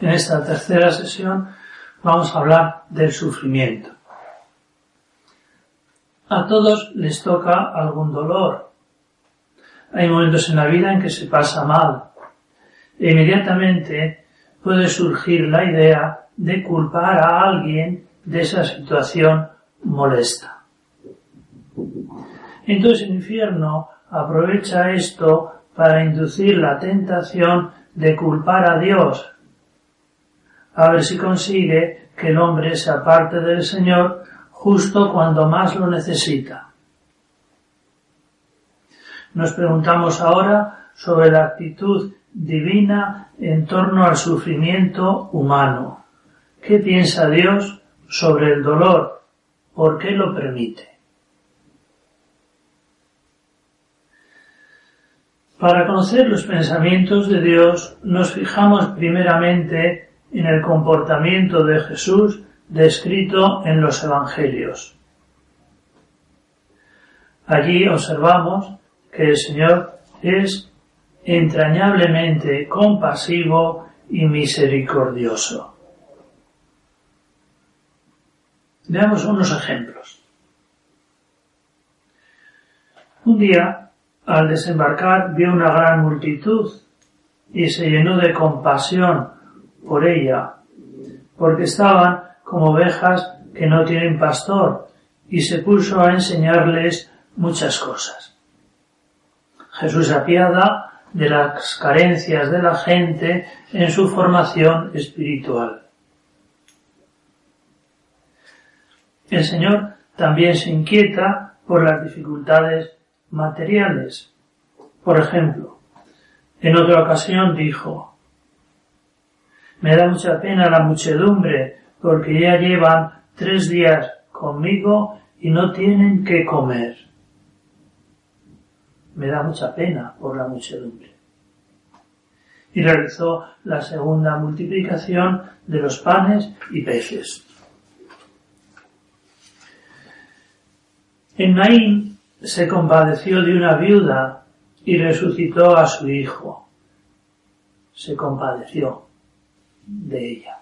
En esta tercera sesión vamos a hablar del sufrimiento. A todos les toca algún dolor. Hay momentos en la vida en que se pasa mal. E inmediatamente puede surgir la idea de culpar a alguien de esa situación molesta. Entonces el infierno aprovecha esto para inducir la tentación de culpar a Dios a ver si consigue que el hombre se aparte del Señor justo cuando más lo necesita. Nos preguntamos ahora sobre la actitud divina en torno al sufrimiento humano. ¿Qué piensa Dios sobre el dolor? ¿Por qué lo permite? Para conocer los pensamientos de Dios nos fijamos primeramente en el comportamiento de Jesús descrito en los Evangelios. Allí observamos que el Señor es entrañablemente compasivo y misericordioso. Veamos unos ejemplos. Un día, al desembarcar, vio una gran multitud y se llenó de compasión por ella, porque estaban como ovejas que no tienen pastor, y se puso a enseñarles muchas cosas. Jesús apiada de las carencias de la gente en su formación espiritual. El Señor también se inquieta por las dificultades materiales. Por ejemplo, en otra ocasión dijo, me da mucha pena la muchedumbre, porque ya llevan tres días conmigo y no tienen que comer. Me da mucha pena por la muchedumbre. Y realizó la segunda multiplicación de los panes y peces. En Naín se compadeció de una viuda y resucitó a su hijo. Se compadeció de ella.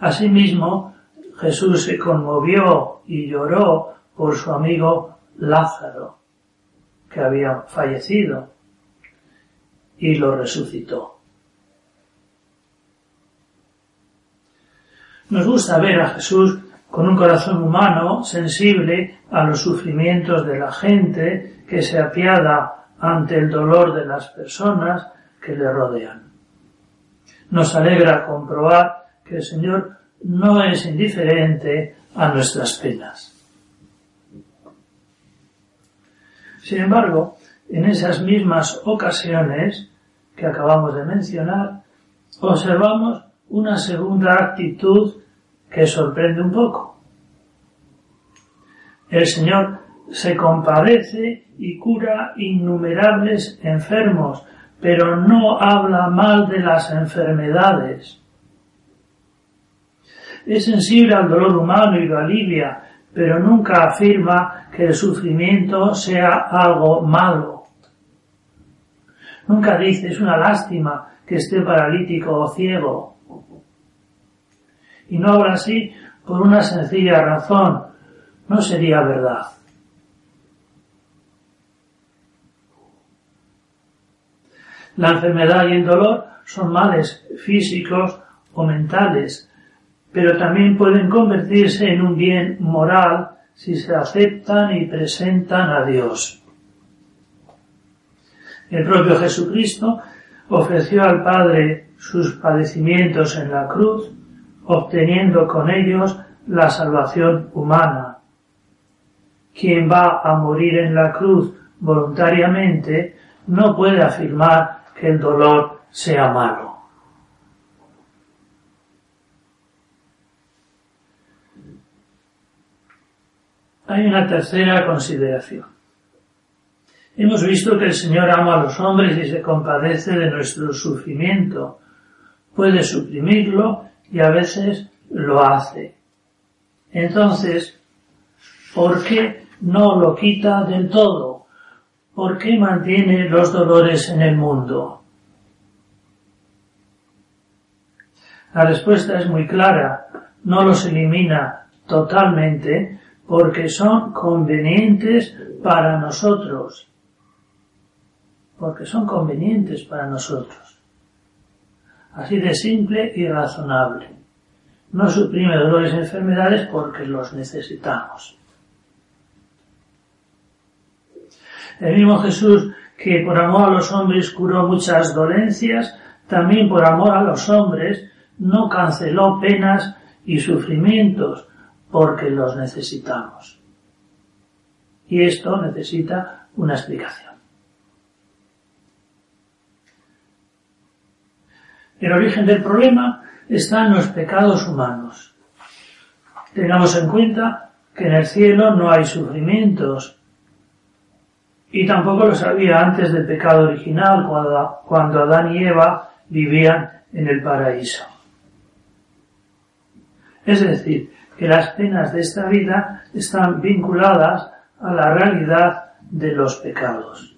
Asimismo, Jesús se conmovió y lloró por su amigo Lázaro, que había fallecido, y lo resucitó. Nos gusta ver a Jesús con un corazón humano sensible a los sufrimientos de la gente que se apiada ante el dolor de las personas que le rodean. Nos alegra comprobar que el Señor no es indiferente a nuestras penas. Sin embargo, en esas mismas ocasiones que acabamos de mencionar, observamos una segunda actitud que sorprende un poco. El Señor se compadece y cura innumerables enfermos pero no habla mal de las enfermedades. Es sensible al dolor humano y lo alivia, pero nunca afirma que el sufrimiento sea algo malo. Nunca dice es una lástima que esté paralítico o ciego. Y no habla así por una sencilla razón. No sería verdad. La enfermedad y el dolor son males físicos o mentales, pero también pueden convertirse en un bien moral si se aceptan y presentan a Dios. El propio Jesucristo ofreció al Padre sus padecimientos en la cruz, obteniendo con ellos la salvación humana, quien va a morir en la cruz voluntariamente no puede afirmar que el dolor sea malo. Hay una tercera consideración. Hemos visto que el Señor ama a los hombres y se compadece de nuestro sufrimiento. Puede suprimirlo y a veces lo hace. Entonces, ¿por qué no lo quita del todo? ¿Por qué mantiene los dolores en el mundo? La respuesta es muy clara. No los elimina totalmente porque son convenientes para nosotros. Porque son convenientes para nosotros. Así de simple y razonable. No suprime dolores y enfermedades porque los necesitamos. El mismo Jesús que por amor a los hombres curó muchas dolencias, también por amor a los hombres no canceló penas y sufrimientos porque los necesitamos. Y esto necesita una explicación. El origen del problema está en los pecados humanos. Tengamos en cuenta que en el cielo no hay sufrimientos y tampoco los había antes del pecado original cuando, Adán y Eva vivían en el paraíso. Es decir, que las penas de esta vida están vinculadas a la realidad de los pecados.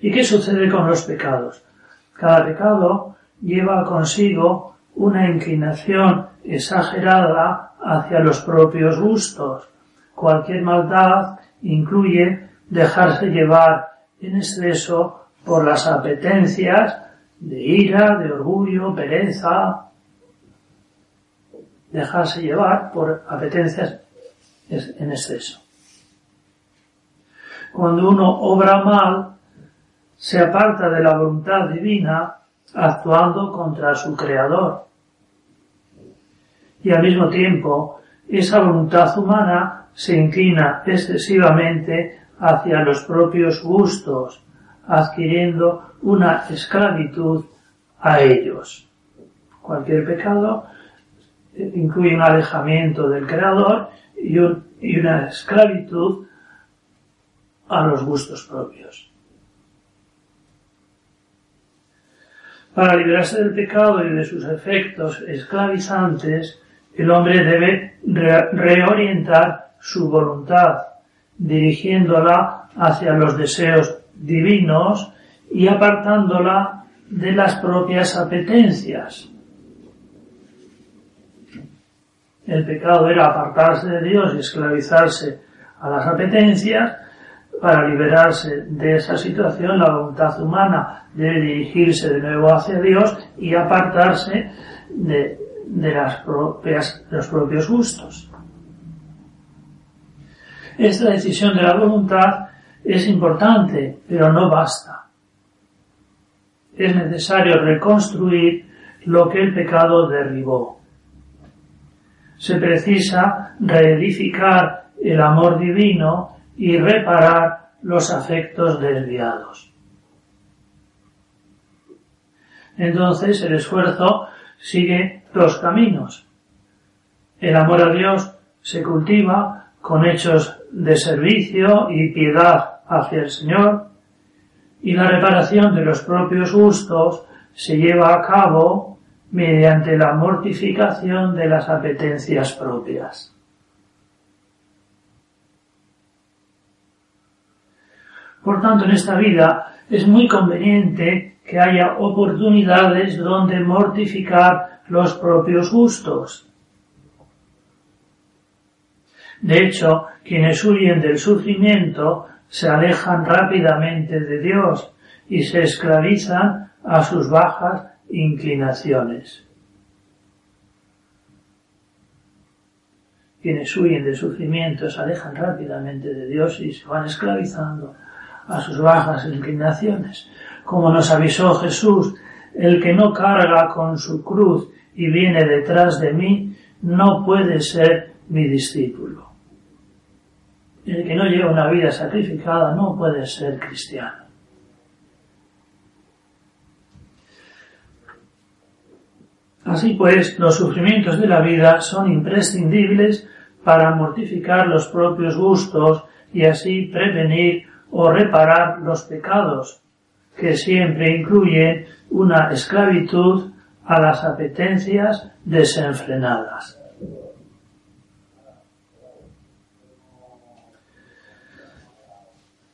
¿Y qué sucede con los pecados? Cada pecado lleva consigo una inclinación exagerada hacia los propios gustos. Cualquier maldad incluye dejarse llevar en exceso por las apetencias de ira, de orgullo, pereza, dejarse llevar por apetencias en exceso. Cuando uno obra mal, se aparta de la voluntad divina actuando contra su creador. Y al mismo tiempo, esa voluntad humana se inclina excesivamente hacia los propios gustos, adquiriendo una esclavitud a ellos. Cualquier pecado incluye un alejamiento del creador y, y una esclavitud a los gustos propios. Para liberarse del pecado y de sus efectos esclavizantes, el hombre debe reorientar su voluntad, dirigiéndola hacia los deseos divinos y apartándola de las propias apetencias. El pecado era apartarse de Dios y esclavizarse a las apetencias. Para liberarse de esa situación, la voluntad humana debe dirigirse de nuevo hacia Dios y apartarse de, las propias, de los propios gustos. Esta decisión de la voluntad es importante, pero no basta. Es necesario reconstruir lo que el pecado derribó se precisa reedificar el amor divino y reparar los afectos desviados. Entonces el esfuerzo sigue dos caminos. El amor a Dios se cultiva con hechos de servicio y piedad hacia el Señor y la reparación de los propios gustos se lleva a cabo mediante la mortificación de las apetencias propias. Por tanto, en esta vida es muy conveniente que haya oportunidades donde mortificar los propios gustos. De hecho, quienes huyen del sufrimiento se alejan rápidamente de Dios y se esclavizan a sus bajas inclinaciones. Quienes huyen del sufrimiento se alejan rápidamente de Dios y se van esclavizando a sus bajas inclinaciones. Como nos avisó Jesús, el que no carga con su cruz y viene detrás de mí, no puede ser mi discípulo. El que no lleva una vida sacrificada no puede ser cristiano. Así pues, los sufrimientos de la vida son imprescindibles para mortificar los propios gustos y así prevenir o reparar los pecados, que siempre incluyen una esclavitud a las apetencias desenfrenadas.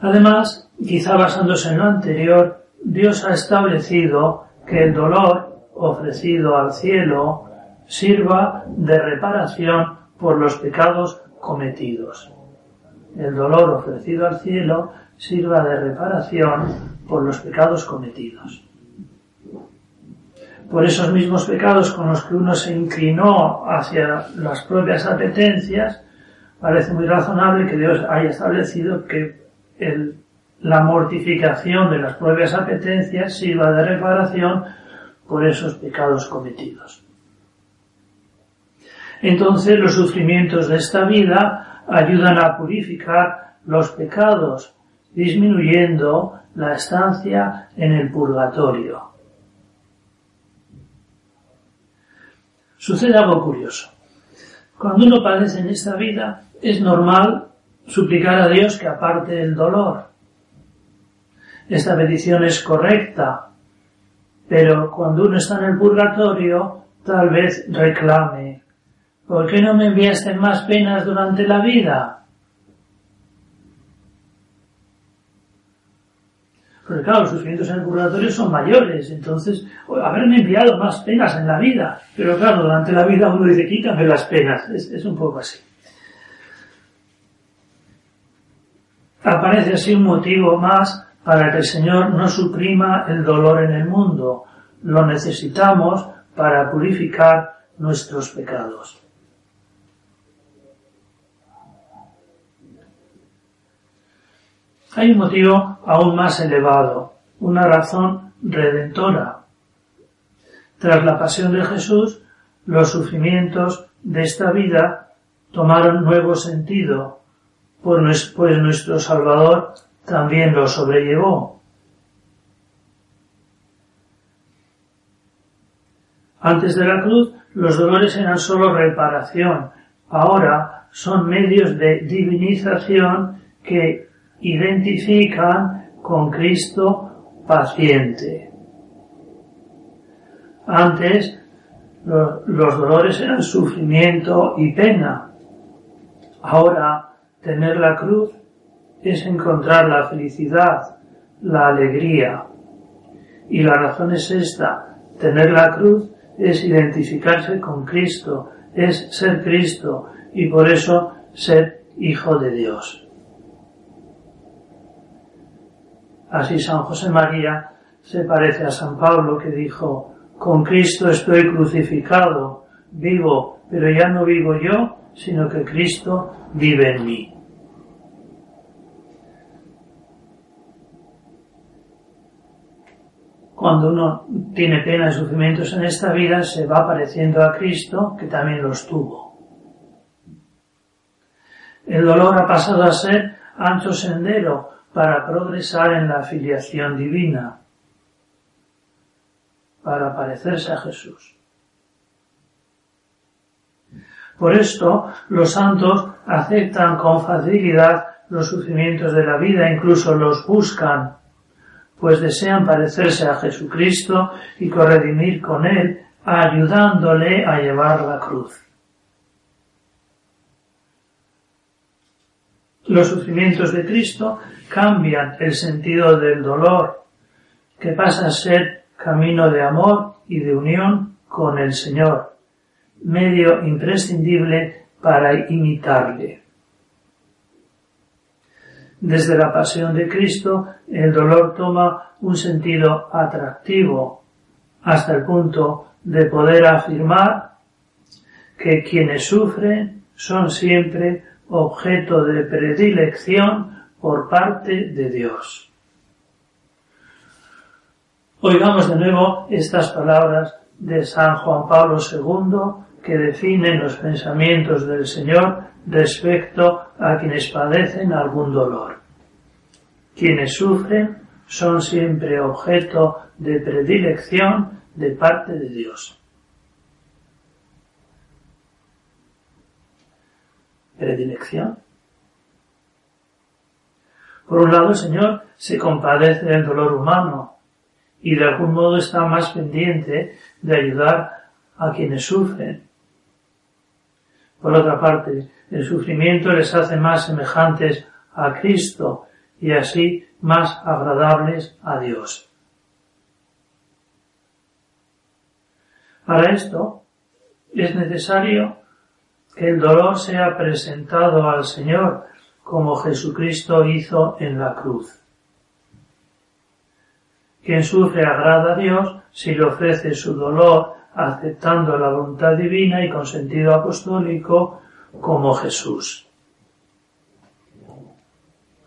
Además, quizá basándose en lo anterior, Dios ha establecido que el dolor ofrecido al cielo sirva de reparación por los pecados cometidos. El dolor ofrecido al cielo sirva de reparación por los pecados cometidos. Por esos mismos pecados con los que uno se inclinó hacia las propias apetencias, parece muy razonable que Dios haya establecido que la mortificación de las propias apetencias sirva de reparación por esos pecados cometidos. Entonces los sufrimientos de esta vida ayudan a purificar los pecados, disminuyendo la estancia en el purgatorio. Sucede algo curioso. Cuando uno padece en esta vida, es normal suplicar a Dios que aparte el dolor. Esta petición es correcta, pero cuando uno está en el purgatorio, tal vez reclame, ¿por qué no me enviaste más penas durante la vida? Porque claro, los sufrimientos en el purgatorio son mayores, entonces, haberme enviado más penas en la vida. Pero claro, durante la vida uno dice, quítame las penas. Es, es un poco así. Aparece así un motivo más para que el Señor no suprima el dolor en el mundo. Lo necesitamos para purificar nuestros pecados. Hay un motivo aún más elevado, una razón redentora. Tras la pasión de Jesús, los sufrimientos de esta vida tomaron nuevo sentido, pues nuestro Salvador también lo sobrellevó. Antes de la cruz, los dolores eran solo reparación. Ahora son medios de divinización que identifican con Cristo paciente. Antes, los dolores eran sufrimiento y pena. Ahora, tener la cruz es encontrar la felicidad, la alegría. Y la razón es esta, tener la cruz es identificarse con Cristo, es ser Cristo y por eso ser hijo de Dios. Así San José María se parece a San Pablo que dijo, con Cristo estoy crucificado, vivo, pero ya no vivo yo, sino que Cristo vive en mí. cuando uno tiene pena y sufrimientos en esta vida, se va pareciendo a Cristo, que también los tuvo. El dolor ha pasado a ser ancho sendero para progresar en la filiación divina, para parecerse a Jesús. Por esto, los santos aceptan con facilidad los sufrimientos de la vida, incluso los buscan pues desean parecerse a Jesucristo y corredimir con Él, ayudándole a llevar la cruz. Los sufrimientos de Cristo cambian el sentido del dolor, que pasa a ser camino de amor y de unión con el Señor, medio imprescindible para imitarle. Desde la pasión de Cristo, el dolor toma un sentido atractivo hasta el punto de poder afirmar que quienes sufren son siempre objeto de predilección por parte de Dios. Oigamos de nuevo estas palabras de San Juan Pablo II que definen los pensamientos del Señor respecto a quienes padecen algún dolor. Quienes sufren son siempre objeto de predilección de parte de Dios. Predilección. Por un lado, el Señor se compadece del dolor humano y de algún modo está más pendiente de ayudar a quienes sufren. Por otra parte, el sufrimiento les hace más semejantes a Cristo y así más agradables a Dios. Para esto es necesario el dolor sea presentado al Señor como Jesucristo hizo en la cruz. Quien sufre agrada a Dios si le ofrece su dolor aceptando la voluntad divina y con sentido apostólico como Jesús.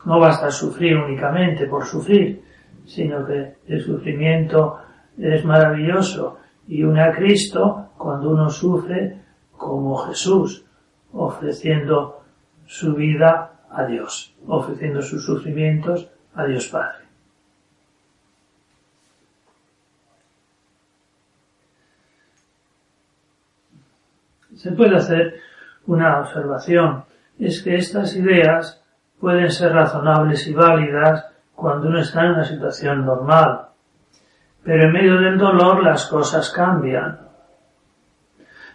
No basta sufrir únicamente por sufrir, sino que el sufrimiento es maravilloso y une a Cristo cuando uno sufre como Jesús, ofreciendo su vida a Dios, ofreciendo sus sufrimientos a Dios Padre. Se puede hacer una observación, es que estas ideas pueden ser razonables y válidas cuando uno está en una situación normal, pero en medio del dolor las cosas cambian.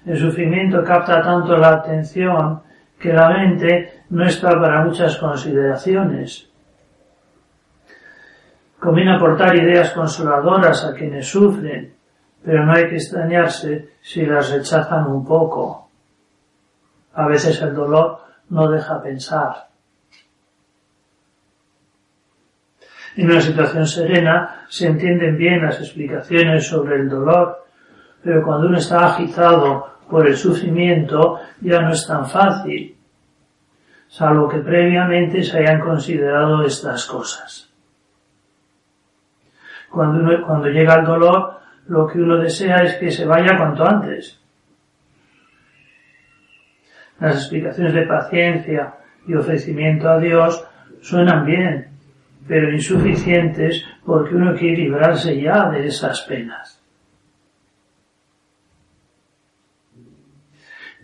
El sufrimiento capta tanto la atención que la mente no está para muchas consideraciones. Conviene aportar ideas consoladoras a quienes sufren, pero no hay que extrañarse si las rechazan un poco. A veces el dolor no deja pensar. En una situación serena se entienden bien las explicaciones sobre el dolor, pero cuando uno está agitado por el sufrimiento ya no es tan fácil, salvo que previamente se hayan considerado estas cosas. Cuando, cuando llega el dolor, lo que uno desea es que se vaya cuanto antes. Las explicaciones de paciencia y ofrecimiento a Dios suenan bien, pero insuficientes porque uno quiere librarse ya de esas penas.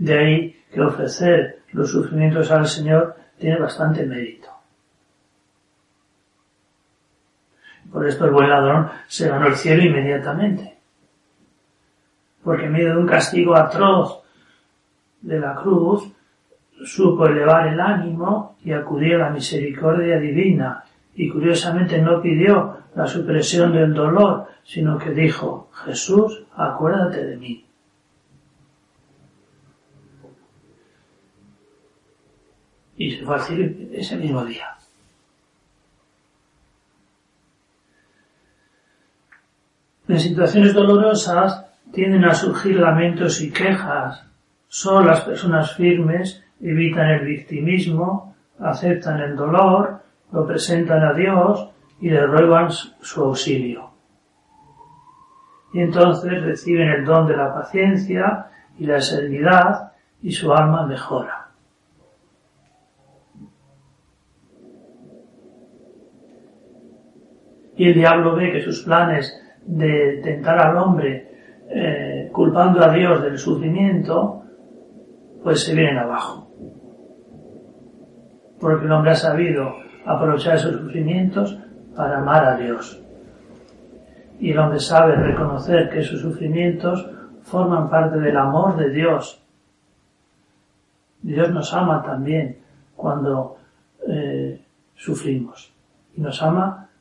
De ahí que ofrecer los sufrimientos al Señor tiene bastante mérito. Por esto el buen ladrón se ganó el cielo inmediatamente. Porque en medio de un castigo atroz de la cruz, supo elevar el ánimo y acudió a la misericordia divina y curiosamente no pidió la supresión del dolor, sino que dijo, Jesús, acuérdate de mí. Y se fue al ese mismo día. En situaciones dolorosas tienden a surgir lamentos y quejas. Solo las personas firmes evitan el victimismo, aceptan el dolor, lo presentan a Dios y le ruegan su auxilio. Y entonces reciben el don de la paciencia y la serenidad y su alma mejora. Y el diablo ve que sus planes de tentar al hombre eh, culpando a Dios del sufrimiento, pues se vienen abajo. Porque el hombre ha sabido aprovechar esos sufrimientos para amar a Dios. Y el hombre sabe reconocer que esos sufrimientos forman parte del amor de Dios. Dios nos ama también cuando eh, sufrimos y nos ama